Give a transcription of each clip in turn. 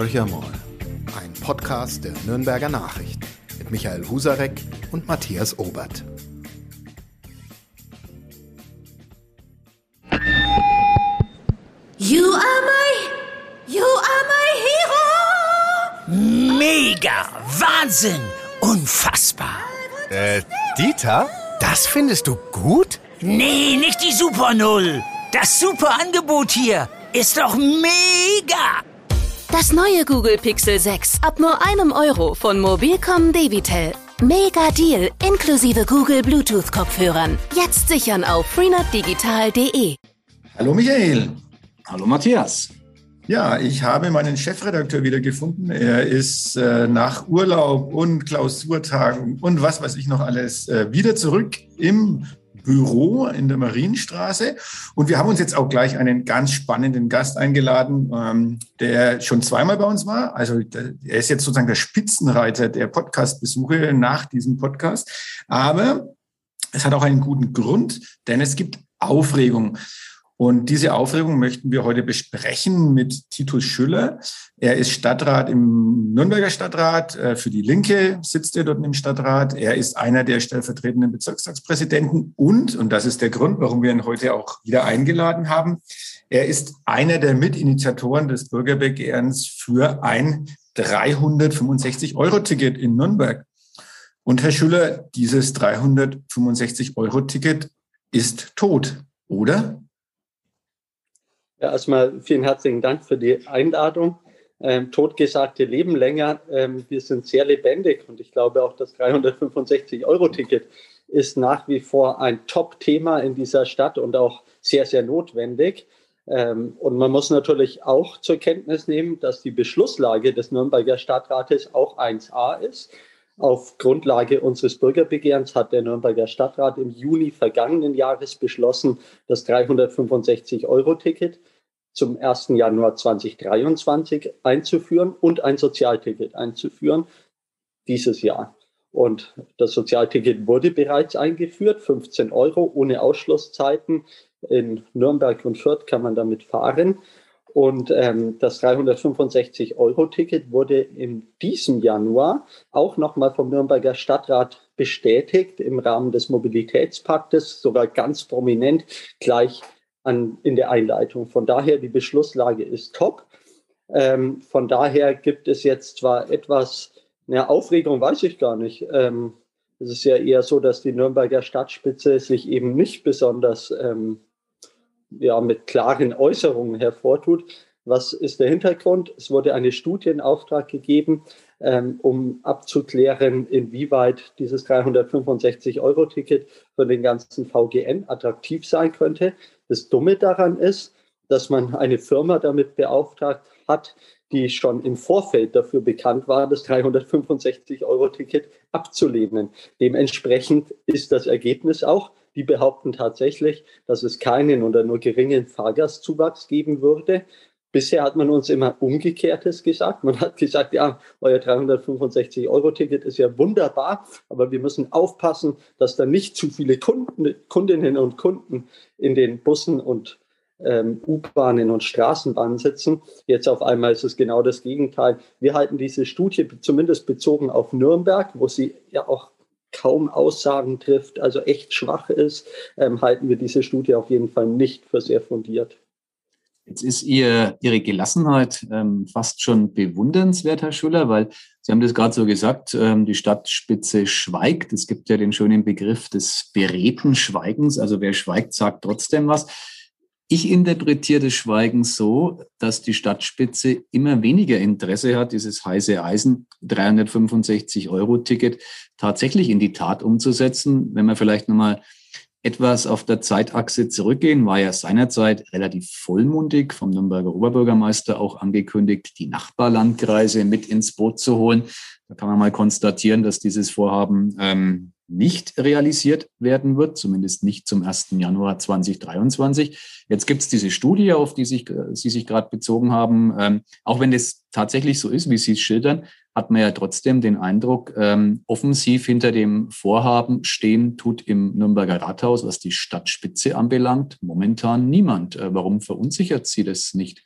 Horcher mal. Ein Podcast der Nürnberger Nachrichten mit Michael Husarek und Matthias Obert. You are my, you are my hero. Mega, Wahnsinn, unfassbar. Äh, Dieter, das findest du gut? Nee, nicht die Super Null. Das super Angebot hier ist doch mega. Das neue Google Pixel 6 ab nur einem Euro von Mobilcom Debitel. Mega Deal inklusive Google Bluetooth Kopfhörern. Jetzt sichern auf freenetdigital.de. Hallo Michael. Hallo Matthias. Ja, ich habe meinen Chefredakteur wieder gefunden. Er ist äh, nach Urlaub und Klausurtagen und was weiß ich noch alles äh, wieder zurück im Büro in der Marienstraße. Und wir haben uns jetzt auch gleich einen ganz spannenden Gast eingeladen, ähm, der schon zweimal bei uns war. Also er ist jetzt sozusagen der Spitzenreiter der Podcast-Besuche nach diesem Podcast. Aber es hat auch einen guten Grund, denn es gibt Aufregung. Und diese Aufregung möchten wir heute besprechen mit Titus Schüller. Er ist Stadtrat im Nürnberger Stadtrat. Äh, für die Linke sitzt er dort im Stadtrat. Er ist einer der stellvertretenden Bezirkstagspräsidenten und, und das ist der Grund, warum wir ihn heute auch wieder eingeladen haben, er ist einer der Mitinitiatoren des Bürgerbegehrens für ein 365-Euro-Ticket in Nürnberg. Und Herr Schüller, dieses 365-Euro-Ticket ist tot, oder? Ja, erstmal vielen herzlichen Dank für die Einladung. Ähm, totgesagte leben länger. Ähm, wir sind sehr lebendig und ich glaube auch das 365-Euro-Ticket ist nach wie vor ein Top-Thema in dieser Stadt und auch sehr, sehr notwendig. Ähm, und man muss natürlich auch zur Kenntnis nehmen, dass die Beschlusslage des Nürnberger Stadtrates auch 1a ist. Auf Grundlage unseres Bürgerbegehrens hat der Nürnberger Stadtrat im Juni vergangenen Jahres beschlossen, das 365-Euro-Ticket zum 1. Januar 2023 einzuführen und ein Sozialticket einzuführen dieses Jahr. Und das Sozialticket wurde bereits eingeführt, 15 Euro ohne Ausschlusszeiten. In Nürnberg und Fürth kann man damit fahren. Und ähm, das 365-Euro-Ticket wurde in diesem Januar auch nochmal vom Nürnberger Stadtrat bestätigt im Rahmen des Mobilitätspaktes, sogar ganz prominent gleich an, in der Einleitung. Von daher, die Beschlusslage ist top. Ähm, von daher gibt es jetzt zwar etwas, ja, Aufregung weiß ich gar nicht. Ähm, es ist ja eher so, dass die Nürnberger Stadtspitze sich eben nicht besonders ähm, ja, mit klaren Äußerungen hervortut. Was ist der Hintergrund? Es wurde eine Studie in Auftrag gegeben, ähm, um abzuklären, inwieweit dieses 365-Euro-Ticket für den ganzen VGN attraktiv sein könnte. Das Dumme daran ist, dass man eine Firma damit beauftragt hat, die schon im Vorfeld dafür bekannt war, das 365-Euro-Ticket abzulehnen. Dementsprechend ist das Ergebnis auch, die behaupten tatsächlich, dass es keinen oder nur geringen Fahrgastzuwachs geben würde. Bisher hat man uns immer Umgekehrtes gesagt. Man hat gesagt, ja, euer 365-Euro-Ticket ist ja wunderbar, aber wir müssen aufpassen, dass da nicht zu viele Kunden, Kundinnen und Kunden in den Bussen und ähm, U-Bahnen und Straßenbahnen sitzen. Jetzt auf einmal ist es genau das Gegenteil. Wir halten diese Studie zumindest bezogen auf Nürnberg, wo sie ja auch kaum Aussagen trifft, also echt schwach ist, ähm, halten wir diese Studie auf jeden Fall nicht für sehr fundiert. Jetzt ist ihr, Ihre Gelassenheit ähm, fast schon bewundernswert, Herr Schuller, weil Sie haben das gerade so gesagt, ähm, die Stadtspitze schweigt. Es gibt ja den schönen Begriff des beredten Schweigens. Also wer schweigt, sagt trotzdem was. Ich interpretiere das Schweigen so, dass die Stadtspitze immer weniger Interesse hat, dieses heiße Eisen 365 Euro Ticket tatsächlich in die Tat umzusetzen. Wenn man vielleicht nochmal etwas auf der Zeitachse zurückgehen, war ja seinerzeit relativ vollmundig vom Nürnberger Oberbürgermeister auch angekündigt, die Nachbarlandkreise mit ins Boot zu holen. Da kann man mal konstatieren, dass dieses Vorhaben ähm, nicht realisiert werden wird, zumindest nicht zum 1. Januar 2023. Jetzt gibt es diese Studie, auf die sich, Sie sich gerade bezogen haben. Ähm, auch wenn das tatsächlich so ist, wie Sie es schildern, hat man ja trotzdem den Eindruck, ähm, offensiv hinter dem Vorhaben stehen tut im Nürnberger Rathaus, was die Stadtspitze anbelangt, momentan niemand. Äh, warum verunsichert Sie das nicht?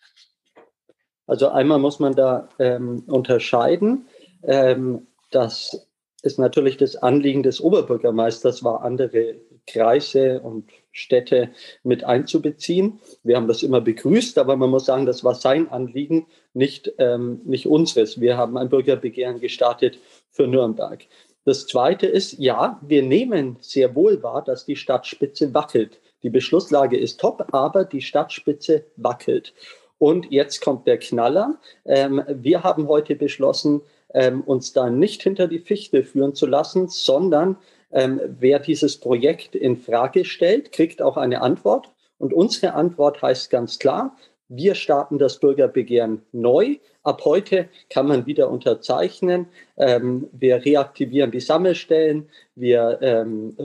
Also einmal muss man da ähm, unterscheiden, ähm, dass es natürlich das Anliegen des Oberbürgermeisters war, andere Kreise und Städte mit einzubeziehen. Wir haben das immer begrüßt, aber man muss sagen, das war sein Anliegen, nicht, ähm, nicht unseres. Wir haben ein Bürgerbegehren gestartet für Nürnberg. Das Zweite ist, ja, wir nehmen sehr wohl wahr, dass die Stadtspitze wackelt. Die Beschlusslage ist top, aber die Stadtspitze wackelt. Und jetzt kommt der Knaller. Ähm, wir haben heute beschlossen, ähm, uns da nicht hinter die Fichte führen zu lassen, sondern ähm, wer dieses Projekt in Frage stellt, kriegt auch eine Antwort. Und unsere Antwort heißt ganz klar, wir starten das Bürgerbegehren neu. Ab heute kann man wieder unterzeichnen. Ähm, wir reaktivieren die Sammelstellen. Wir, ähm,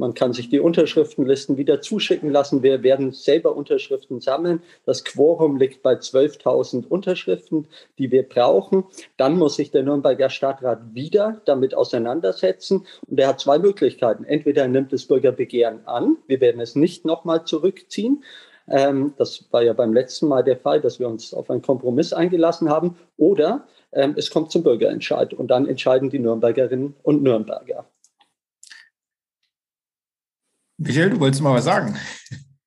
man kann sich die Unterschriftenlisten wieder zuschicken lassen. Wir werden selber Unterschriften sammeln. Das Quorum liegt bei 12.000 Unterschriften, die wir brauchen. Dann muss sich der Nürnberger Stadtrat wieder damit auseinandersetzen. Und er hat zwei Möglichkeiten. Entweder er nimmt das Bürgerbegehren an. Wir werden es nicht nochmal zurückziehen. Ähm, das war ja beim letzten Mal der Fall, dass wir uns auf einen Kompromiss eingelassen haben. Oder ähm, es kommt zum Bürgerentscheid und dann entscheiden die Nürnbergerinnen und Nürnberger. Michael, du wolltest mal was sagen.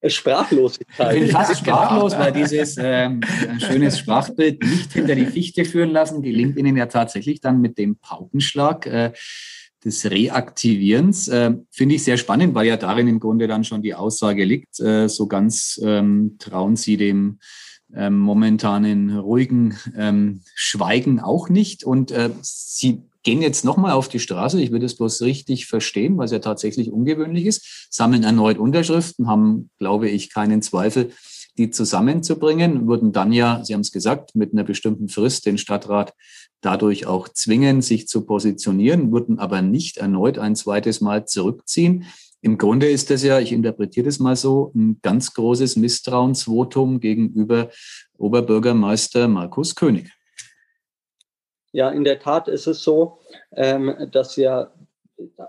Sprachlosigkeit. Ich bin fast sprachlos, weil dieses ähm, schönes Sprachbild nicht hinter die Fichte führen lassen gelingt Ihnen ja tatsächlich dann mit dem Paukenschlag. Äh, des Reaktivierens. Äh, Finde ich sehr spannend, weil ja darin im Grunde dann schon die Aussage liegt. Äh, so ganz ähm, trauen Sie dem ähm, momentanen ruhigen ähm, Schweigen auch nicht. Und äh, Sie gehen jetzt nochmal auf die Straße. Ich würde es bloß richtig verstehen, es ja tatsächlich ungewöhnlich ist. Sammeln erneut Unterschriften, haben, glaube ich, keinen Zweifel, die zusammenzubringen, würden dann ja, Sie haben es gesagt, mit einer bestimmten Frist den Stadtrat dadurch auch zwingen, sich zu positionieren, würden aber nicht erneut ein zweites Mal zurückziehen. Im Grunde ist das ja, ich interpretiere das mal so, ein ganz großes Misstrauensvotum gegenüber Oberbürgermeister Markus König. Ja, in der Tat ist es so, ähm, dass ja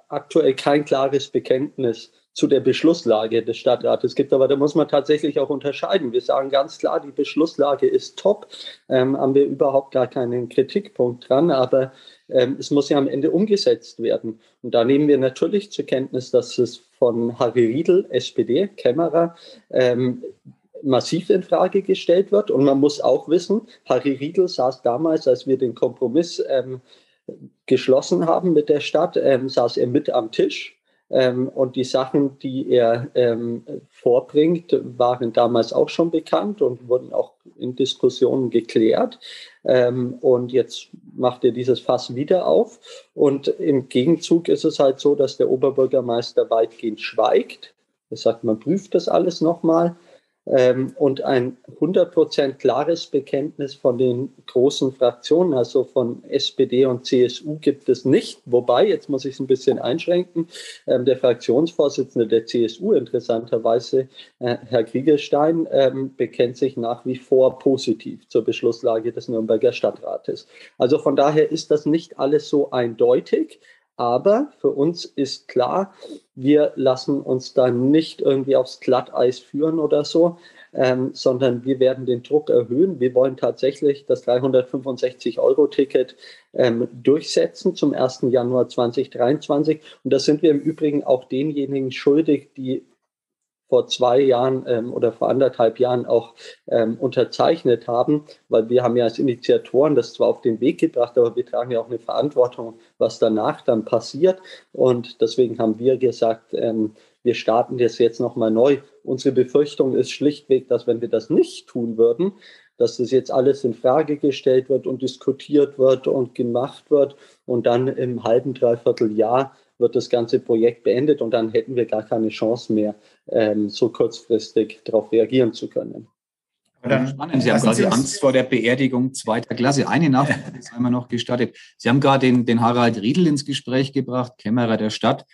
aktuell kein klares Bekenntnis zu der Beschlusslage des Stadtrates gibt. Aber da muss man tatsächlich auch unterscheiden. Wir sagen ganz klar, die Beschlusslage ist top, ähm, haben wir überhaupt gar keinen Kritikpunkt dran, aber ähm, es muss ja am Ende umgesetzt werden. Und da nehmen wir natürlich zur Kenntnis, dass es von Harry Riedel, SPD, Kämmerer, ähm, massiv in Frage gestellt wird. Und man muss auch wissen, Harry Riedel saß damals, als wir den Kompromiss ähm, geschlossen haben mit der Stadt, ähm, saß er mit am Tisch ähm, und die Sachen, die er ähm, vorbringt, waren damals auch schon bekannt und wurden auch in Diskussionen geklärt. Ähm, und jetzt macht er dieses Fass wieder auf. Und im Gegenzug ist es halt so, dass der Oberbürgermeister weitgehend schweigt. Er sagt, man prüft das alles nochmal. Ähm, und ein 100% klares Bekenntnis von den großen Fraktionen, also von SPD und CSU, gibt es nicht. Wobei, jetzt muss ich es ein bisschen einschränken, ähm, der Fraktionsvorsitzende der CSU, interessanterweise äh, Herr Kriegerstein, ähm, bekennt sich nach wie vor positiv zur Beschlusslage des Nürnberger Stadtrates. Also von daher ist das nicht alles so eindeutig. Aber für uns ist klar, wir lassen uns da nicht irgendwie aufs Glatteis führen oder so, ähm, sondern wir werden den Druck erhöhen. Wir wollen tatsächlich das 365-Euro-Ticket ähm, durchsetzen zum 1. Januar 2023. Und das sind wir im Übrigen auch denjenigen schuldig, die vor zwei Jahren ähm, oder vor anderthalb Jahren auch ähm, unterzeichnet haben, weil wir haben ja als Initiatoren das zwar auf den Weg gebracht, aber wir tragen ja auch eine Verantwortung, was danach dann passiert. Und deswegen haben wir gesagt, ähm, wir starten das jetzt nochmal neu. Unsere Befürchtung ist schlichtweg, dass wenn wir das nicht tun würden, dass das jetzt alles in Frage gestellt wird und diskutiert wird und gemacht wird und dann im halben, dreiviertel Jahr wird das ganze Projekt beendet und dann hätten wir gar keine Chance mehr, ähm, so kurzfristig darauf reagieren zu können. Dann, Spannend. Sie haben quasi Angst vor der Beerdigung zweiter Klasse. Eine Nachfrage ist einmal noch gestattet. Sie haben gerade den, den Harald Riedel ins Gespräch gebracht, Kämmerer der Stadt,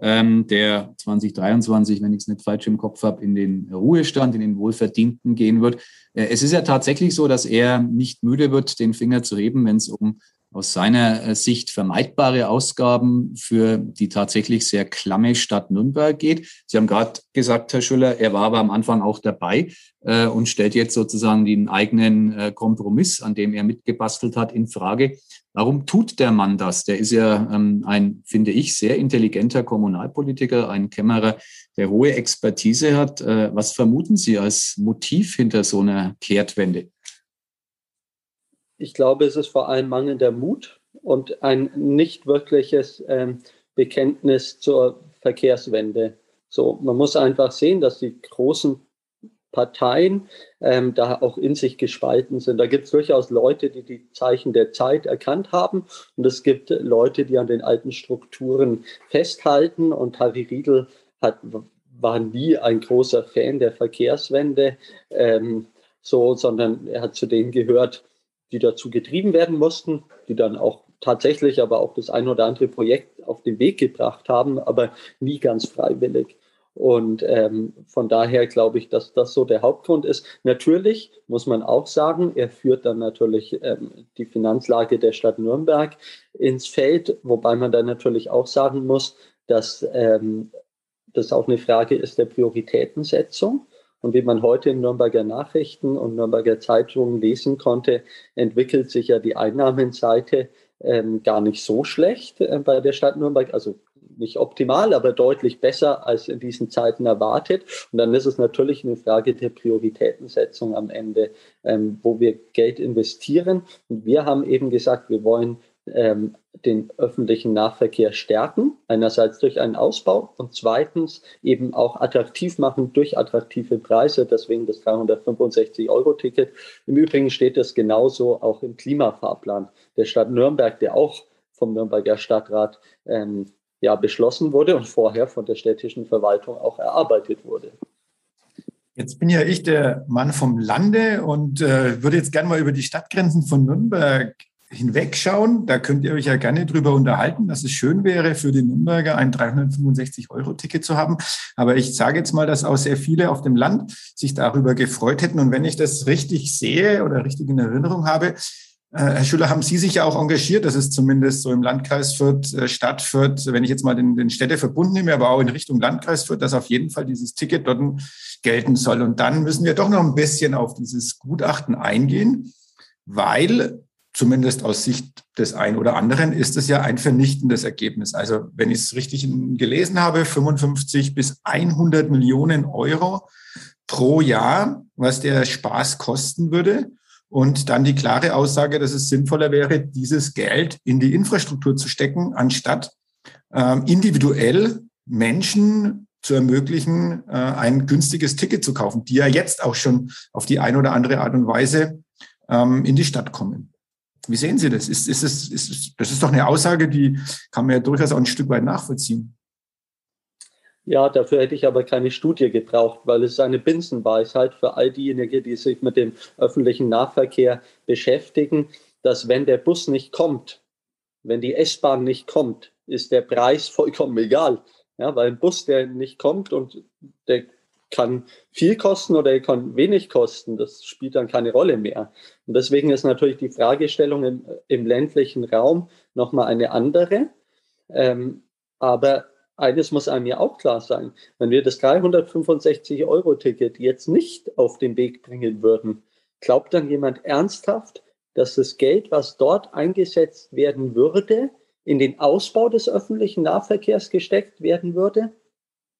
ähm, der 2023, wenn ich es nicht falsch im Kopf habe, in den Ruhestand, in den Wohlverdienten gehen wird. Äh, es ist ja tatsächlich so, dass er nicht müde wird, den Finger zu heben, wenn es um aus seiner äh, Sicht vermeidbare Ausgaben für die tatsächlich sehr klamme Stadt Nürnberg geht. Sie haben gerade gesagt, Herr Schüller, er war aber am Anfang auch dabei äh, und stellt jetzt sozusagen den eigenen äh, Kompromiss, an dem er mitgebastelt hat, in Frage. Warum tut der Mann das? Der ist ja ähm, ein, finde ich, sehr intelligenter Kommunalpolitiker, ein Kämmerer, der hohe Expertise hat. Äh, was vermuten Sie als Motiv hinter so einer Kehrtwende? Ich glaube, es ist vor allem mangelnder Mut und ein nicht wirkliches ähm, Bekenntnis zur Verkehrswende. So, man muss einfach sehen, dass die großen Parteien ähm, da auch in sich gespalten sind. Da gibt es durchaus Leute, die die Zeichen der Zeit erkannt haben und es gibt Leute, die an den alten Strukturen festhalten und Harry Riedel hat, war nie ein großer Fan der Verkehrswende, ähm, so, sondern er hat zu denen gehört, die dazu getrieben werden mussten, die dann auch tatsächlich aber auch das ein oder andere Projekt auf den Weg gebracht haben, aber nie ganz freiwillig. Und ähm, von daher glaube ich, dass das so der Hauptgrund ist. Natürlich muss man auch sagen, er führt dann natürlich ähm, die Finanzlage der Stadt Nürnberg ins Feld, wobei man dann natürlich auch sagen muss, dass ähm, das auch eine Frage ist der Prioritätensetzung. Und wie man heute in Nürnberger Nachrichten und Nürnberger Zeitungen lesen konnte, entwickelt sich ja die Einnahmenseite ähm, gar nicht so schlecht äh, bei der Stadt Nürnberg. Also nicht optimal, aber deutlich besser als in diesen Zeiten erwartet. Und dann ist es natürlich eine Frage der Prioritätensetzung am Ende, ähm, wo wir Geld investieren. Und wir haben eben gesagt, wir wollen ähm, den öffentlichen Nahverkehr stärken, einerseits durch einen Ausbau und zweitens eben auch attraktiv machen durch attraktive Preise, deswegen das 365-Euro-Ticket. Im Übrigen steht es genauso auch im Klimafahrplan der Stadt Nürnberg, der auch vom Nürnberger Stadtrat ähm, ja, beschlossen wurde und vorher von der städtischen Verwaltung auch erarbeitet wurde. Jetzt bin ja ich der Mann vom Lande und äh, würde jetzt gerne mal über die Stadtgrenzen von Nürnberg hinwegschauen. Da könnt ihr euch ja gerne drüber unterhalten, dass es schön wäre, für die Nürnberger ein 365-Euro-Ticket zu haben. Aber ich sage jetzt mal, dass auch sehr viele auf dem Land sich darüber gefreut hätten. Und wenn ich das richtig sehe oder richtig in Erinnerung habe, äh, Herr Schüller, haben Sie sich ja auch engagiert, dass es zumindest so im Landkreis Fürth, äh, Stadt Fürth, wenn ich jetzt mal den, den Städteverbund nehme, aber auch in Richtung Landkreis Fürth, dass auf jeden Fall dieses Ticket dort gelten soll. Und dann müssen wir doch noch ein bisschen auf dieses Gutachten eingehen, weil zumindest aus Sicht des einen oder anderen, ist es ja ein vernichtendes Ergebnis. Also wenn ich es richtig gelesen habe, 55 bis 100 Millionen Euro pro Jahr, was der Spaß kosten würde. Und dann die klare Aussage, dass es sinnvoller wäre, dieses Geld in die Infrastruktur zu stecken, anstatt ähm, individuell Menschen zu ermöglichen, äh, ein günstiges Ticket zu kaufen, die ja jetzt auch schon auf die eine oder andere Art und Weise ähm, in die Stadt kommen. Wie sehen Sie das? Ist, ist es, ist, das ist doch eine Aussage, die kann man ja durchaus auch ein Stück weit nachvollziehen. Ja, dafür hätte ich aber keine Studie gebraucht, weil es ist eine Binsenweisheit für all diejenigen, die sich mit dem öffentlichen Nahverkehr beschäftigen, dass wenn der Bus nicht kommt, wenn die S-Bahn nicht kommt, ist der Preis vollkommen egal. Ja, weil ein Bus, der nicht kommt und der kann viel kosten oder er kann wenig kosten. Das spielt dann keine Rolle mehr. Und deswegen ist natürlich die Fragestellung im, im ländlichen Raum nochmal eine andere. Ähm, aber eines muss einem ja auch klar sein. Wenn wir das 365-Euro-Ticket jetzt nicht auf den Weg bringen würden, glaubt dann jemand ernsthaft, dass das Geld, was dort eingesetzt werden würde, in den Ausbau des öffentlichen Nahverkehrs gesteckt werden würde?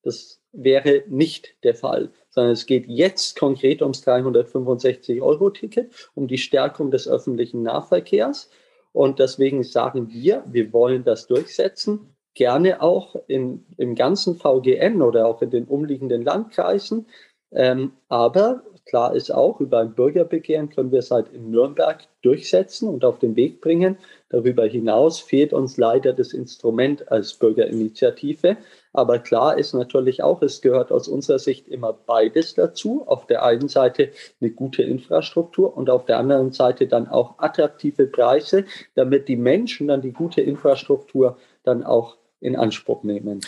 Das wäre nicht der Fall, sondern es geht jetzt konkret ums 365-Euro-Ticket, um die Stärkung des öffentlichen Nahverkehrs. Und deswegen sagen wir, wir wollen das durchsetzen, gerne auch in, im ganzen VGN oder auch in den umliegenden Landkreisen. Ähm, aber klar ist auch, über ein Bürgerbegehren können wir es halt in Nürnberg durchsetzen und auf den Weg bringen. Darüber hinaus fehlt uns leider das Instrument als Bürgerinitiative. Aber klar ist natürlich auch, es gehört aus unserer Sicht immer beides dazu. Auf der einen Seite eine gute Infrastruktur und auf der anderen Seite dann auch attraktive Preise, damit die Menschen dann die gute Infrastruktur dann auch in Anspruch nehmen.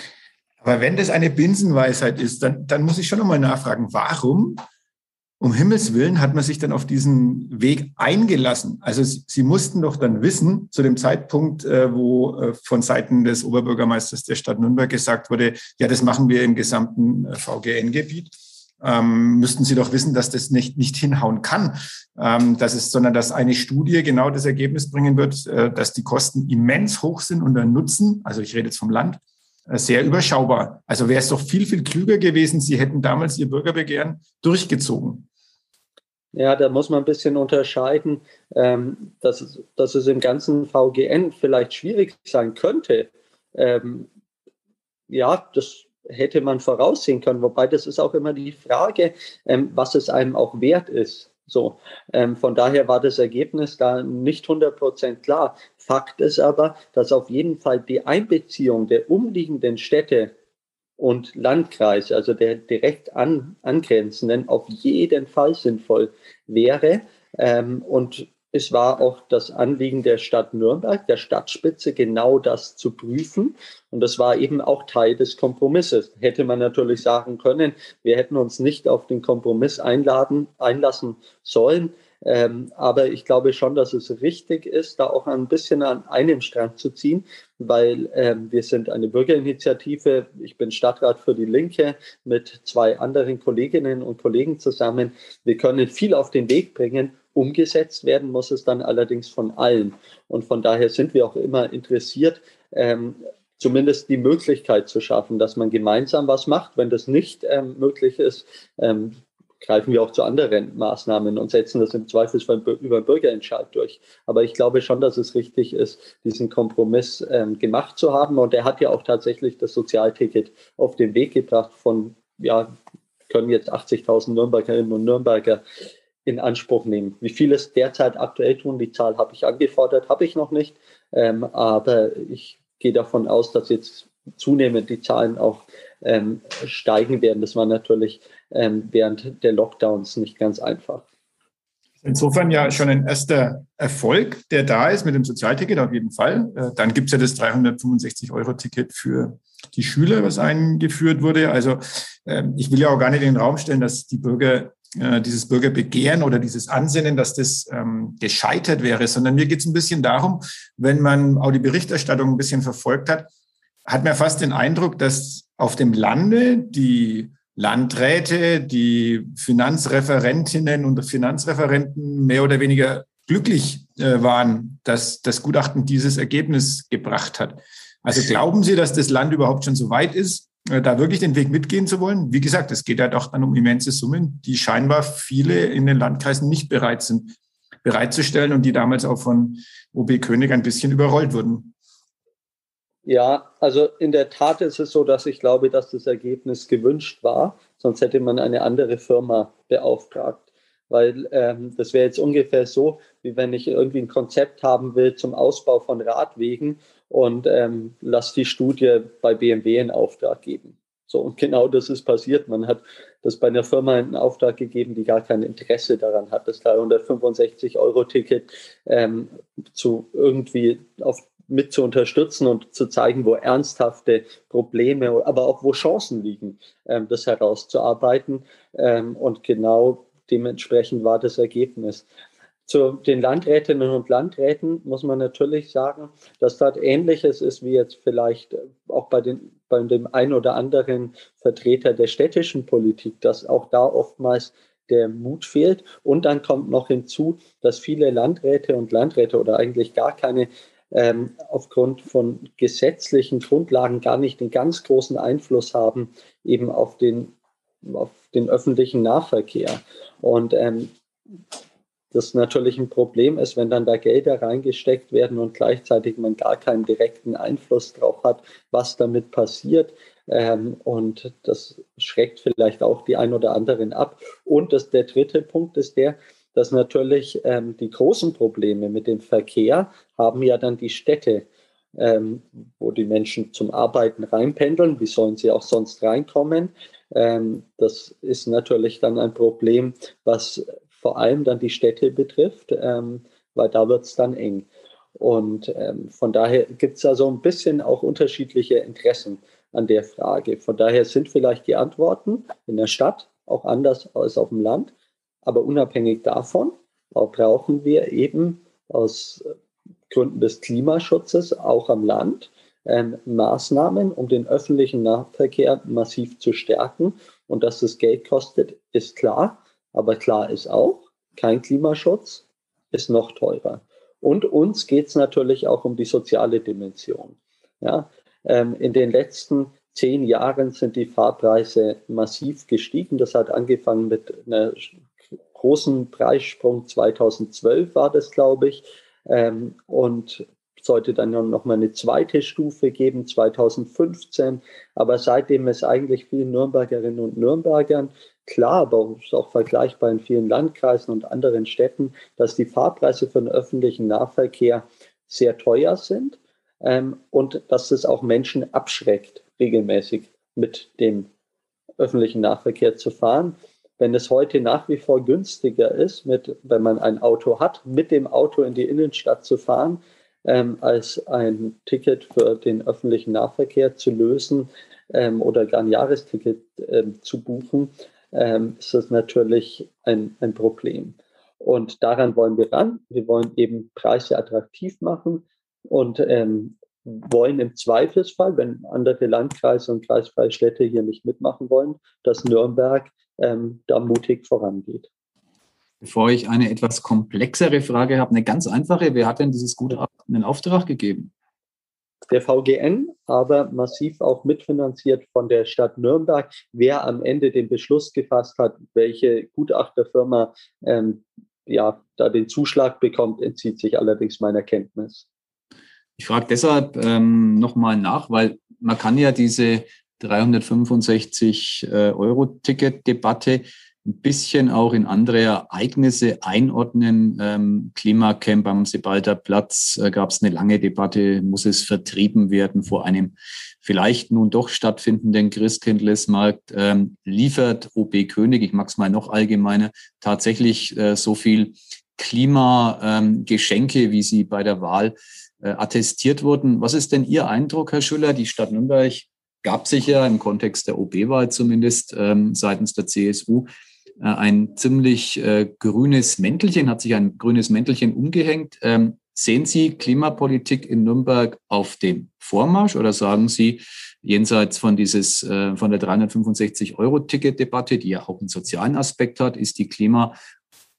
Aber wenn das eine Binsenweisheit ist, dann, dann muss ich schon nochmal nachfragen, warum um Himmels Willen hat man sich dann auf diesen Weg eingelassen. Also sie mussten doch dann wissen, zu dem Zeitpunkt, äh, wo äh, von Seiten des Oberbürgermeisters der Stadt Nürnberg gesagt wurde, ja, das machen wir im gesamten äh, VGN-Gebiet, ähm, müssten sie doch wissen, dass das nicht, nicht hinhauen kann, ähm, dass es, sondern dass eine Studie genau das Ergebnis bringen wird, äh, dass die Kosten immens hoch sind und der Nutzen, also ich rede jetzt vom Land, sehr überschaubar. Also wäre es doch viel, viel klüger gewesen, Sie hätten damals Ihr Bürgerbegehren durchgezogen. Ja, da muss man ein bisschen unterscheiden, ähm, dass, es, dass es im ganzen VGN vielleicht schwierig sein könnte. Ähm, ja, das hätte man voraussehen können, wobei das ist auch immer die Frage, ähm, was es einem auch wert ist. So, ähm, von daher war das Ergebnis da nicht 100% klar. Fakt ist aber, dass auf jeden Fall die Einbeziehung der umliegenden Städte und Landkreise, also der direkt an, angrenzenden, auf jeden Fall sinnvoll wäre. Ähm, und es war auch das Anliegen der Stadt Nürnberg, der Stadtspitze, genau das zu prüfen. Und das war eben auch Teil des Kompromisses. Hätte man natürlich sagen können, wir hätten uns nicht auf den Kompromiss einladen, einlassen sollen. Ähm, aber ich glaube schon, dass es richtig ist, da auch ein bisschen an einem Strang zu ziehen, weil ähm, wir sind eine Bürgerinitiative. Ich bin Stadtrat für die Linke mit zwei anderen Kolleginnen und Kollegen zusammen. Wir können viel auf den Weg bringen. Umgesetzt werden muss es dann allerdings von allen. Und von daher sind wir auch immer interessiert, ähm, zumindest die Möglichkeit zu schaffen, dass man gemeinsam was macht. Wenn das nicht ähm, möglich ist, ähm, greifen wir auch zu anderen Maßnahmen und setzen das im Zweifelsfall über Bürgerentscheid durch. Aber ich glaube schon, dass es richtig ist, diesen Kompromiss ähm, gemacht zu haben. Und er hat ja auch tatsächlich das Sozialticket auf den Weg gebracht von, ja, können jetzt 80.000 Nürnbergerinnen und Nürnberger in Anspruch nehmen. Wie viel es derzeit aktuell tun, die Zahl habe ich angefordert, habe ich noch nicht. Ähm, aber ich gehe davon aus, dass jetzt zunehmend die Zahlen auch ähm, steigen werden. Das war natürlich ähm, während der Lockdowns nicht ganz einfach. Insofern ja schon ein erster Erfolg, der da ist mit dem Sozialticket auf jeden Fall. Äh, dann gibt es ja das 365-Euro-Ticket für die Schüler, was eingeführt wurde. Also ähm, ich will ja auch gar nicht in den Raum stellen, dass die Bürger äh, dieses Bürgerbegehren oder dieses Ansinnen, dass das ähm, gescheitert wäre, sondern mir geht es ein bisschen darum, wenn man auch die Berichterstattung ein bisschen verfolgt hat, hat man fast den Eindruck, dass auf dem Lande die Landräte, die Finanzreferentinnen und Finanzreferenten mehr oder weniger glücklich äh, waren, dass das Gutachten dieses Ergebnis gebracht hat. Also glauben Sie, dass das Land überhaupt schon so weit ist, da wirklich den Weg mitgehen zu wollen? Wie gesagt, es geht ja doch dann um immense Summen, die scheinbar viele in den Landkreisen nicht bereit sind, bereitzustellen und die damals auch von OB König ein bisschen überrollt wurden. Ja, also in der Tat ist es so, dass ich glaube, dass das Ergebnis gewünscht war. Sonst hätte man eine andere Firma beauftragt. Weil ähm, das wäre jetzt ungefähr so, wie wenn ich irgendwie ein Konzept haben will zum Ausbau von Radwegen und ähm, lass die Studie bei BMW in Auftrag geben. So, und genau das ist passiert. Man hat das bei einer Firma in Auftrag gegeben, die gar kein Interesse daran hat, das 365-Euro-Ticket ähm, zu irgendwie auf mit zu unterstützen und zu zeigen, wo ernsthafte Probleme, aber auch wo Chancen liegen, ähm, das herauszuarbeiten. Ähm, und genau dementsprechend war das Ergebnis. Zu den Landrätinnen und Landräten muss man natürlich sagen, dass dort Ähnliches ist wie jetzt vielleicht auch bei, den, bei dem ein oder anderen Vertreter der städtischen Politik, dass auch da oftmals der Mut fehlt. Und dann kommt noch hinzu, dass viele Landräte und Landräte oder eigentlich gar keine ähm, aufgrund von gesetzlichen Grundlagen gar nicht den ganz großen Einfluss haben, eben auf den, auf den öffentlichen Nahverkehr. Und ähm, das natürlich ein Problem ist, wenn dann da Gelder reingesteckt werden und gleichzeitig man gar keinen direkten Einfluss drauf hat, was damit passiert. Ähm, und das schreckt vielleicht auch die ein oder anderen ab. Und das, der dritte Punkt ist der, dass natürlich ähm, die großen Probleme mit dem Verkehr haben ja dann die Städte, ähm, wo die Menschen zum Arbeiten reinpendeln. Wie sollen sie auch sonst reinkommen? Ähm, das ist natürlich dann ein Problem, was vor allem dann die Städte betrifft, ähm, weil da wird es dann eng. Und ähm, von daher gibt es da so ein bisschen auch unterschiedliche Interessen an der Frage. Von daher sind vielleicht die Antworten in der Stadt auch anders als auf dem Land. Aber unabhängig davon brauchen wir eben aus Gründen des Klimaschutzes auch am Land ähm, Maßnahmen, um den öffentlichen Nahverkehr massiv zu stärken. Und dass das Geld kostet, ist klar. Aber klar ist auch, kein Klimaschutz ist noch teurer. Und uns geht es natürlich auch um die soziale Dimension. Ja, ähm, in den letzten zehn Jahren sind die Fahrpreise massiv gestiegen. Das hat angefangen mit einer großen Preissprung 2012 war das, glaube ich. Ähm, und sollte dann noch mal eine zweite Stufe geben, 2015. Aber seitdem ist eigentlich vielen Nürnbergerinnen und Nürnbergern klar, aber ist auch vergleichbar in vielen Landkreisen und anderen Städten, dass die Fahrpreise für den öffentlichen Nahverkehr sehr teuer sind ähm, und dass es auch Menschen abschreckt, regelmäßig mit dem öffentlichen Nahverkehr zu fahren. Wenn es heute nach wie vor günstiger ist, mit, wenn man ein Auto hat, mit dem Auto in die Innenstadt zu fahren, ähm, als ein Ticket für den öffentlichen Nahverkehr zu lösen ähm, oder gar ein Jahresticket ähm, zu buchen, ähm, ist das natürlich ein, ein Problem. Und daran wollen wir ran. Wir wollen eben Preise attraktiv machen und ähm, wollen im Zweifelsfall, wenn andere Landkreise und kreisfreie Städte hier nicht mitmachen wollen, dass Nürnberg ähm, da mutig vorangeht. Bevor ich eine etwas komplexere Frage habe, eine ganz einfache. Wer hat denn dieses Gutachten in Auftrag gegeben? Der VGN, aber massiv auch mitfinanziert von der Stadt Nürnberg. Wer am Ende den Beschluss gefasst hat, welche Gutachterfirma ähm, ja, da den Zuschlag bekommt, entzieht sich allerdings meiner Kenntnis. Ich frage deshalb ähm, nochmal nach, weil man kann ja diese 365 äh, Euro Ticket-Debatte ein bisschen auch in andere Ereignisse einordnen. Ähm, Klimacamp am Sebalder Platz äh, gab es eine lange Debatte, muss es vertrieben werden vor einem vielleicht nun doch stattfindenden Christkindlesmarkt. Ähm, liefert OB König, ich mag es mal noch allgemeiner, tatsächlich äh, so viel Klimageschenke, ähm, wie sie bei der Wahl äh, attestiert wurden. Was ist denn Ihr Eindruck, Herr Schüller? Die Stadt Nürnberg gab sich ja im Kontext der OB-Wahl zumindest ähm, seitens der CSU ein ziemlich äh, grünes Mäntelchen, hat sich ein grünes Mäntelchen umgehängt. Ähm, sehen Sie Klimapolitik in Nürnberg auf dem Vormarsch oder sagen Sie, jenseits von dieses, äh, von der 365-Euro-Ticket-Debatte, die ja auch einen sozialen Aspekt hat, ist die Klima-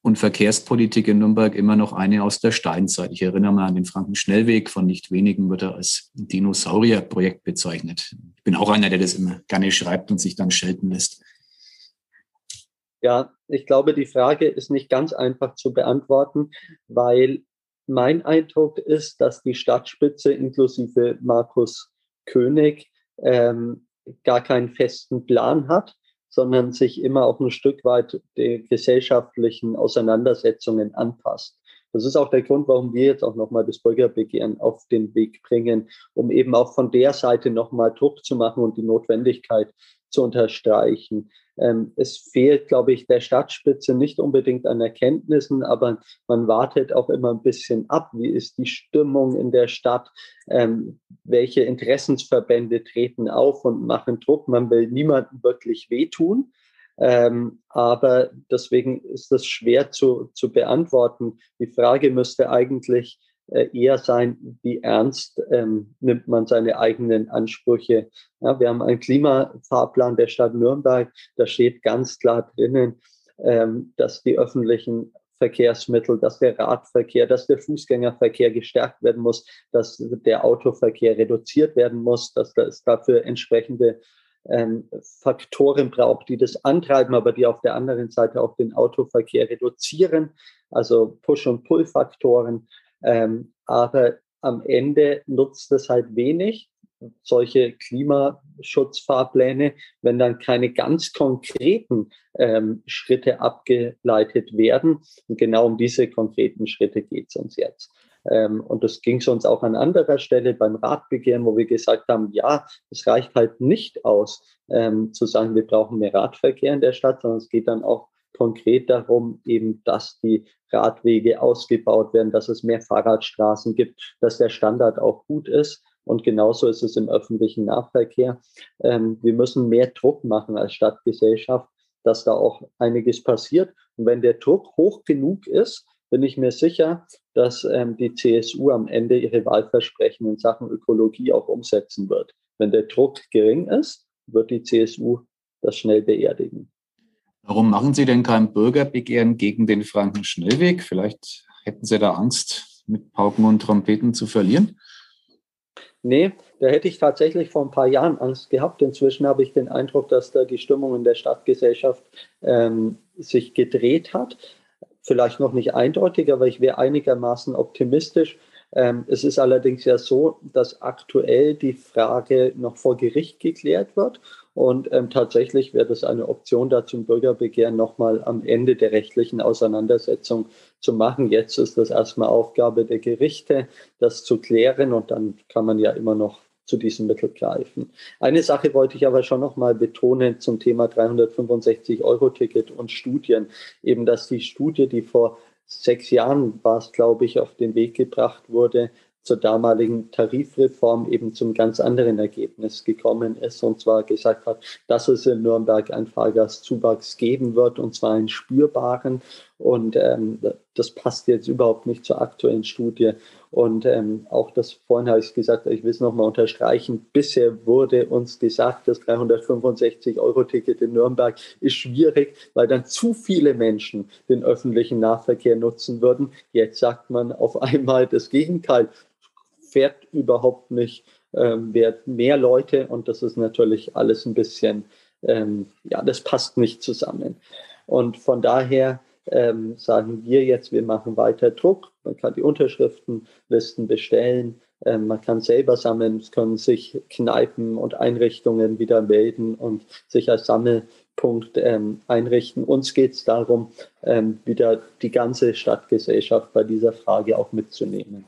und Verkehrspolitik in Nürnberg immer noch eine aus der Steinzeit. Ich erinnere mal an den Franken-Schnellweg, von nicht wenigen wird er als Dinosaurier-Projekt bezeichnet. Ich bin auch einer, der das immer gerne schreibt und sich dann schelten lässt. Ja, ich glaube, die Frage ist nicht ganz einfach zu beantworten, weil mein Eindruck ist, dass die Stadtspitze inklusive Markus König ähm, gar keinen festen Plan hat, sondern sich immer auch ein Stück weit den gesellschaftlichen Auseinandersetzungen anpasst. Das ist auch der Grund, warum wir jetzt auch nochmal das Bürgerbegehren auf den Weg bringen, um eben auch von der Seite nochmal Druck zu machen und die Notwendigkeit zu unterstreichen. Ähm, es fehlt, glaube ich, der Stadtspitze nicht unbedingt an Erkenntnissen, aber man wartet auch immer ein bisschen ab. Wie ist die Stimmung in der Stadt? Ähm, welche Interessensverbände treten auf und machen Druck? Man will niemandem wirklich wehtun. Ähm, aber deswegen ist das schwer zu, zu beantworten. Die Frage müsste eigentlich äh, eher sein, wie ernst ähm, nimmt man seine eigenen Ansprüche. Ja, wir haben einen Klimafahrplan der Stadt Nürnberg, da steht ganz klar drinnen, ähm, dass die öffentlichen Verkehrsmittel, dass der Radverkehr, dass der Fußgängerverkehr gestärkt werden muss, dass der Autoverkehr reduziert werden muss, dass es dafür entsprechende ähm, Faktoren braucht, die das antreiben, aber die auf der anderen Seite auch den Autoverkehr reduzieren, also Push- und Pull-Faktoren. Ähm, aber am Ende nutzt es halt wenig, solche Klimaschutzfahrpläne, wenn dann keine ganz konkreten ähm, Schritte abgeleitet werden. Und genau um diese konkreten Schritte geht es uns jetzt. Ähm, und das ging uns auch an anderer Stelle beim Radbegehren, wo wir gesagt haben, ja, es reicht halt nicht aus, ähm, zu sagen, wir brauchen mehr Radverkehr in der Stadt, sondern es geht dann auch konkret darum, eben, dass die Radwege ausgebaut werden, dass es mehr Fahrradstraßen gibt, dass der Standard auch gut ist. Und genauso ist es im öffentlichen Nahverkehr. Ähm, wir müssen mehr Druck machen als Stadtgesellschaft, dass da auch einiges passiert. Und wenn der Druck hoch genug ist, bin ich mir sicher, dass ähm, die CSU am Ende ihre Wahlversprechen in Sachen Ökologie auch umsetzen wird. Wenn der Druck gering ist, wird die CSU das schnell beerdigen. Warum machen Sie denn kein Bürgerbegehren gegen den Franken-Schnellweg? Vielleicht hätten Sie da Angst, mit Pauken und Trompeten zu verlieren? Nee, da hätte ich tatsächlich vor ein paar Jahren Angst gehabt. Inzwischen habe ich den Eindruck, dass da die Stimmung in der Stadtgesellschaft ähm, sich gedreht hat. Vielleicht noch nicht eindeutig, aber ich wäre einigermaßen optimistisch. Ähm, es ist allerdings ja so, dass aktuell die Frage noch vor Gericht geklärt wird und ähm, tatsächlich wäre das eine Option, da zum Bürgerbegehren nochmal am Ende der rechtlichen Auseinandersetzung zu machen. Jetzt ist das erstmal Aufgabe der Gerichte, das zu klären und dann kann man ja immer noch zu diesem Mittel greifen. Eine Sache wollte ich aber schon nochmal betonen zum Thema 365-Euro-Ticket und Studien. Eben, dass die Studie, die vor sechs Jahren war glaube ich, auf den Weg gebracht wurde, zur damaligen Tarifreform eben zum ganz anderen Ergebnis gekommen ist und zwar gesagt hat, dass es in Nürnberg einen Fahrgastzuwachs geben wird und zwar einen spürbaren und ähm, das passt jetzt überhaupt nicht zur aktuellen Studie und ähm, auch das vorhin habe ich gesagt, ich will es nochmal unterstreichen, bisher wurde uns gesagt, das 365-Euro-Ticket in Nürnberg ist schwierig, weil dann zu viele Menschen den öffentlichen Nahverkehr nutzen würden. Jetzt sagt man auf einmal das Gegenteil fährt überhaupt nicht, ähm, mehr Leute und das ist natürlich alles ein bisschen, ähm, ja, das passt nicht zusammen. Und von daher ähm, sagen wir jetzt, wir machen weiter Druck. Man kann die Unterschriftenlisten bestellen. Ähm, man kann selber sammeln. Es können sich Kneipen und Einrichtungen wieder melden und sich als Sammelpunkt ähm, einrichten. Uns geht es darum, ähm, wieder die ganze Stadtgesellschaft bei dieser Frage auch mitzunehmen.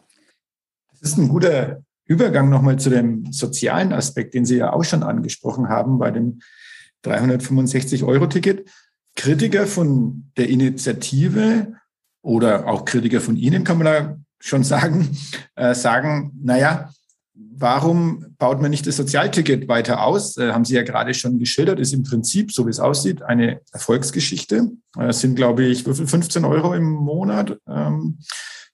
Das ist ein guter Übergang nochmal zu dem sozialen Aspekt, den Sie ja auch schon angesprochen haben bei dem 365-Euro-Ticket. Kritiker von der Initiative oder auch Kritiker von Ihnen, kann man da schon sagen, äh, sagen, naja, warum baut man nicht das Sozialticket weiter aus? Äh, haben Sie ja gerade schon geschildert, ist im Prinzip, so wie es aussieht, eine Erfolgsgeschichte. Äh, es sind, glaube ich, 15 Euro im Monat. Ähm,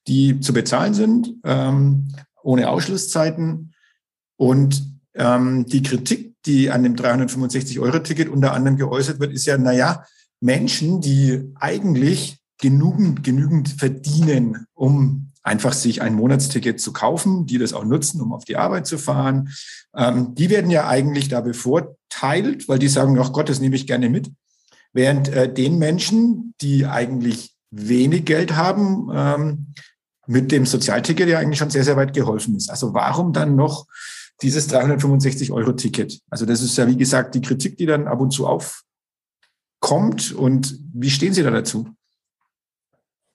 die zu bezahlen sind, ähm, ohne Ausschlusszeiten. Und ähm, die Kritik, die an dem 365-Euro-Ticket unter anderem geäußert wird, ist ja, naja, Menschen, die eigentlich genügend, genügend verdienen, um einfach sich ein Monatsticket zu kaufen, die das auch nutzen, um auf die Arbeit zu fahren, ähm, die werden ja eigentlich da bevorteilt, weil die sagen, ach Gott, das nehme ich gerne mit. Während äh, den Menschen, die eigentlich wenig Geld haben, ähm, mit dem Sozialticket ja eigentlich schon sehr, sehr weit geholfen ist. Also warum dann noch dieses 365-Euro-Ticket? Also das ist ja, wie gesagt, die Kritik, die dann ab und zu aufkommt. Und wie stehen Sie da dazu?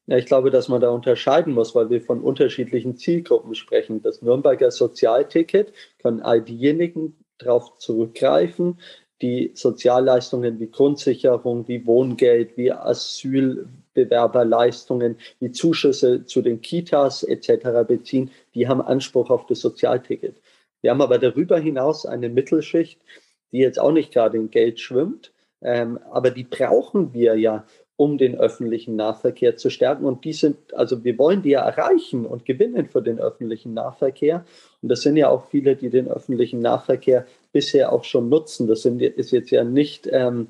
Ja, ich glaube, dass man da unterscheiden muss, weil wir von unterschiedlichen Zielgruppen sprechen. Das Nürnberger Sozialticket können all diejenigen darauf zurückgreifen, die Sozialleistungen wie Grundsicherung, wie Wohngeld, wie Asylbewerberleistungen, wie Zuschüsse zu den Kitas etc. beziehen, die haben Anspruch auf das Sozialticket. Wir haben aber darüber hinaus eine Mittelschicht, die jetzt auch nicht gerade in Geld schwimmt, ähm, aber die brauchen wir ja, um den öffentlichen Nahverkehr zu stärken. Und die sind, also wir wollen die ja erreichen und gewinnen für den öffentlichen Nahverkehr. Und das sind ja auch viele, die den öffentlichen Nahverkehr bisher auch schon nutzen. Das sind, ist jetzt ja nicht ähm,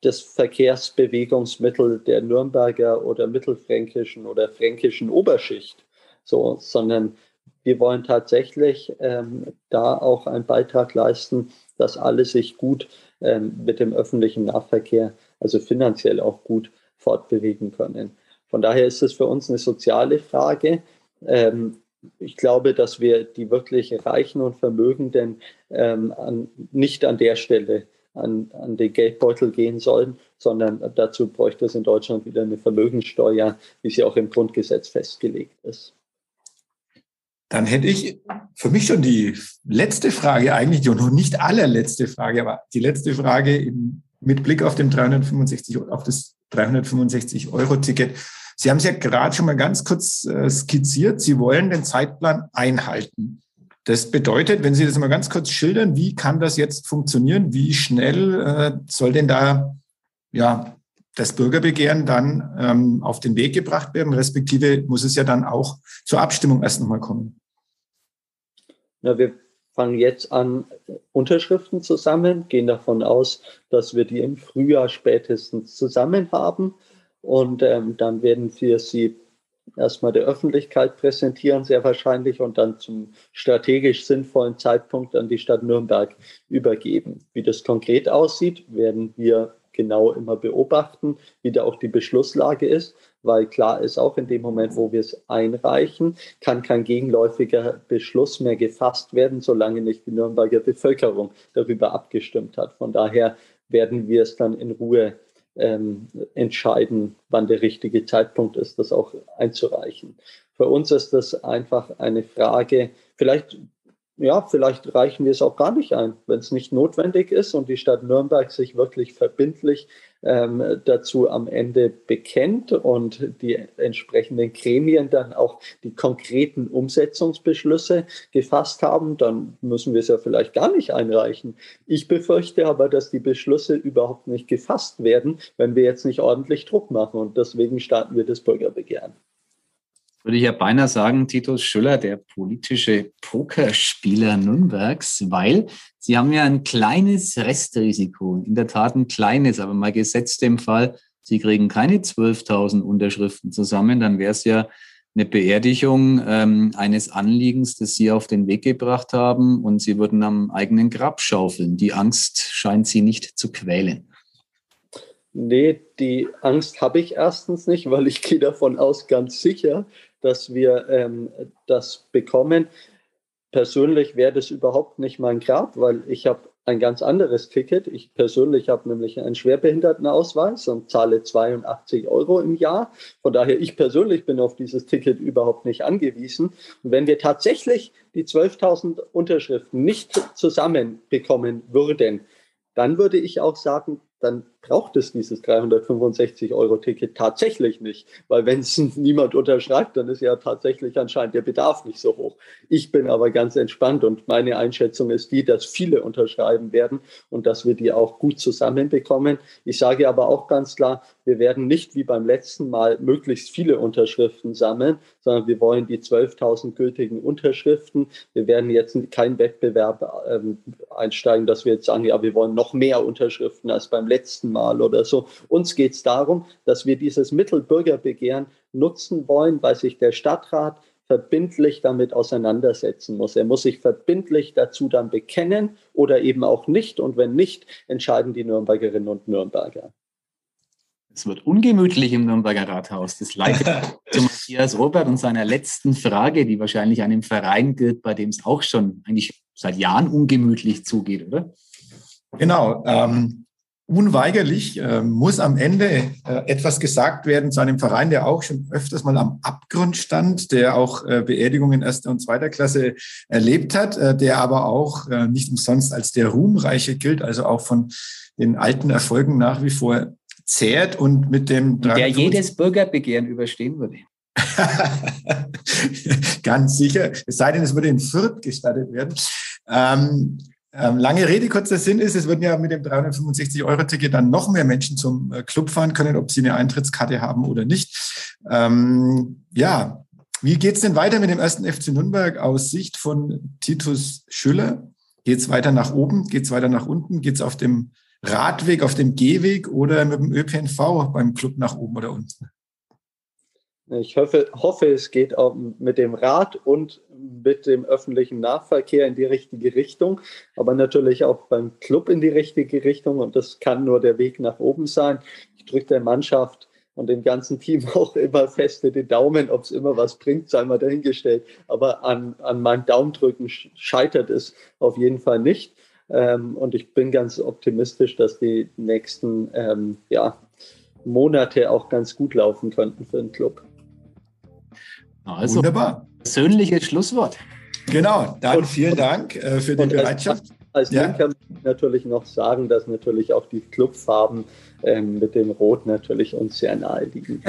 das Verkehrsbewegungsmittel der Nürnberger oder mittelfränkischen oder fränkischen Oberschicht, so, sondern wir wollen tatsächlich ähm, da auch einen Beitrag leisten, dass alle sich gut ähm, mit dem öffentlichen Nahverkehr, also finanziell auch gut fortbewegen können. Von daher ist es für uns eine soziale Frage. Ähm, ich glaube, dass wir die wirklich Reichen und Vermögenden ähm, an, nicht an der Stelle an, an den Geldbeutel gehen sollen, sondern dazu bräuchte es in Deutschland wieder eine Vermögensteuer, wie sie auch im Grundgesetz festgelegt ist. Dann hätte ich für mich schon die letzte Frage, eigentlich die noch nicht allerletzte Frage, aber die letzte Frage mit Blick auf, dem 365, auf das 365-Euro-Ticket. Sie haben es ja gerade schon mal ganz kurz äh, skizziert. Sie wollen den Zeitplan einhalten. Das bedeutet, wenn Sie das mal ganz kurz schildern, wie kann das jetzt funktionieren? Wie schnell äh, soll denn da ja, das Bürgerbegehren dann ähm, auf den Weg gebracht werden, respektive muss es ja dann auch zur Abstimmung erst nochmal kommen. Ja, wir fangen jetzt an, Unterschriften zu sammeln, gehen davon aus, dass wir die im Frühjahr spätestens zusammen haben. Und ähm, dann werden wir sie erstmal der Öffentlichkeit präsentieren, sehr wahrscheinlich, und dann zum strategisch sinnvollen Zeitpunkt an die Stadt Nürnberg übergeben. Wie das konkret aussieht, werden wir genau immer beobachten, wie da auch die Beschlusslage ist, weil klar ist, auch in dem Moment, wo wir es einreichen, kann kein gegenläufiger Beschluss mehr gefasst werden, solange nicht die Nürnberger Bevölkerung darüber abgestimmt hat. Von daher werden wir es dann in Ruhe ähm, entscheiden, wann der richtige Zeitpunkt ist, das auch einzureichen. Für uns ist das einfach eine Frage, vielleicht ja, vielleicht reichen wir es auch gar nicht ein, wenn es nicht notwendig ist und die Stadt Nürnberg sich wirklich verbindlich ähm, dazu am Ende bekennt und die entsprechenden Gremien dann auch die konkreten Umsetzungsbeschlüsse gefasst haben, dann müssen wir es ja vielleicht gar nicht einreichen. Ich befürchte aber, dass die Beschlüsse überhaupt nicht gefasst werden, wenn wir jetzt nicht ordentlich Druck machen und deswegen starten wir das Bürgerbegehren würde ich ja beinahe sagen, Titus Schüller, der politische Pokerspieler Nürnbergs, weil Sie haben ja ein kleines Restrisiko, in der Tat ein kleines, aber mal gesetzt im Fall, Sie kriegen keine 12.000 Unterschriften zusammen, dann wäre es ja eine Beerdigung ähm, eines Anliegens, das Sie auf den Weg gebracht haben und Sie würden am eigenen Grab schaufeln. Die Angst scheint Sie nicht zu quälen. Nee, die Angst habe ich erstens nicht, weil ich gehe davon aus, ganz sicher, dass wir ähm, das bekommen. Persönlich wäre das überhaupt nicht mein Grab, weil ich habe ein ganz anderes Ticket. Ich persönlich habe nämlich einen Schwerbehindertenausweis und zahle 82 Euro im Jahr. Von daher, ich persönlich bin auf dieses Ticket überhaupt nicht angewiesen. Und wenn wir tatsächlich die 12.000 Unterschriften nicht zusammenbekommen würden, dann würde ich auch sagen, dann braucht es dieses 365-Euro-Ticket tatsächlich nicht. Weil wenn es niemand unterschreibt, dann ist ja tatsächlich anscheinend der Bedarf nicht so hoch. Ich bin aber ganz entspannt und meine Einschätzung ist die, dass viele unterschreiben werden und dass wir die auch gut zusammenbekommen. Ich sage aber auch ganz klar, wir werden nicht wie beim letzten Mal möglichst viele Unterschriften sammeln, sondern wir wollen die 12.000 gültigen Unterschriften. Wir werden jetzt keinen Wettbewerb ähm, einsteigen, dass wir jetzt sagen, ja, wir wollen noch mehr Unterschriften als beim letzten Mal oder so. Uns geht es darum, dass wir dieses Mittelbürgerbegehren nutzen wollen, weil sich der Stadtrat verbindlich damit auseinandersetzen muss. Er muss sich verbindlich dazu dann bekennen oder eben auch nicht. Und wenn nicht, entscheiden die Nürnbergerinnen und Nürnberger. Es wird ungemütlich im Nürnberger Rathaus. Das leitet zu Matthias Robert und seiner letzten Frage, die wahrscheinlich einem Verein gilt, bei dem es auch schon eigentlich seit Jahren ungemütlich zugeht, oder? Genau. Ähm, unweigerlich äh, muss am Ende äh, etwas gesagt werden zu einem Verein, der auch schon öfters mal am Abgrund stand, der auch äh, Beerdigungen erster und zweiter Klasse erlebt hat, äh, der aber auch äh, nicht umsonst als der Ruhmreiche gilt, also auch von den alten Erfolgen nach wie vor zehrt und mit dem der jedes Bürgerbegehren überstehen würde. Ganz sicher, es sei denn, es würde in Fürth gestattet werden. Ähm, ähm, lange Rede, kurzer Sinn ist, es würden ja mit dem 365-Euro-Ticket dann noch mehr Menschen zum äh, Club fahren können, ob sie eine Eintrittskarte haben oder nicht. Ähm, ja, wie geht's denn weiter mit dem ersten FC Nürnberg aus Sicht von Titus Schüller? Geht's weiter nach oben? Geht's weiter nach unten? Geht's auf dem Radweg, auf dem Gehweg oder mit dem ÖPNV beim Club nach oben oder unten? Ich hoffe, hoffe, es geht auch mit dem Rad und mit dem öffentlichen Nahverkehr in die richtige Richtung, aber natürlich auch beim Club in die richtige Richtung und das kann nur der Weg nach oben sein. Ich drücke der Mannschaft und dem ganzen Team auch immer feste den Daumen, ob es immer was bringt, sei mal dahingestellt. Aber an, an meinem Daumendrücken scheitert es auf jeden Fall nicht. Ähm, und ich bin ganz optimistisch, dass die nächsten ähm, ja, Monate auch ganz gut laufen könnten für den Club. Also, Wunderbar. Persönliches Schlusswort. Genau, dann und, vielen Dank äh, für die Bereitschaft. Als, als ja. Link kann ich natürlich noch sagen, dass natürlich auch die Clubfarben ähm, mit dem Rot natürlich uns sehr nahe liegen.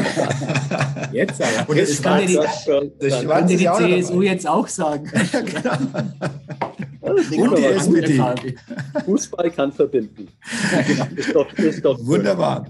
jetzt aber. Und das, kann die, das, das, das die CSU jetzt auch sagen. genau. und die SPD. Fußball kann verbinden. Ja, genau. ist doch, ist doch Wunderbar.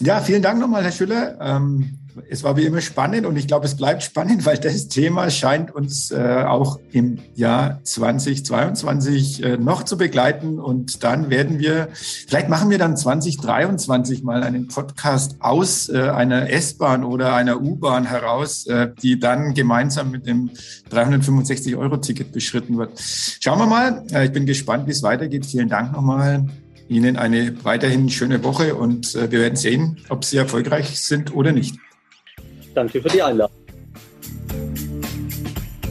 Ja, vielen Dank nochmal, Herr Schüller. Ähm, es war wie immer spannend und ich glaube, es bleibt spannend, weil das Thema scheint uns äh, auch im Jahr 2022 äh, noch zu begleiten. Und dann werden wir, vielleicht machen wir dann 2023 mal einen Podcast aus äh, einer S-Bahn oder einer U-Bahn heraus, äh, die dann gemeinsam mit dem 365-Euro-Ticket beschritten wird. Schauen wir mal. Äh, ich bin gespannt, wie es weitergeht. Vielen Dank nochmal. Ihnen eine weiterhin schöne Woche und äh, wir werden sehen, ob Sie erfolgreich sind oder nicht. Danke für die Einladung.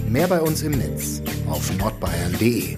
Mehr bei uns im Netz auf nordbayern.de.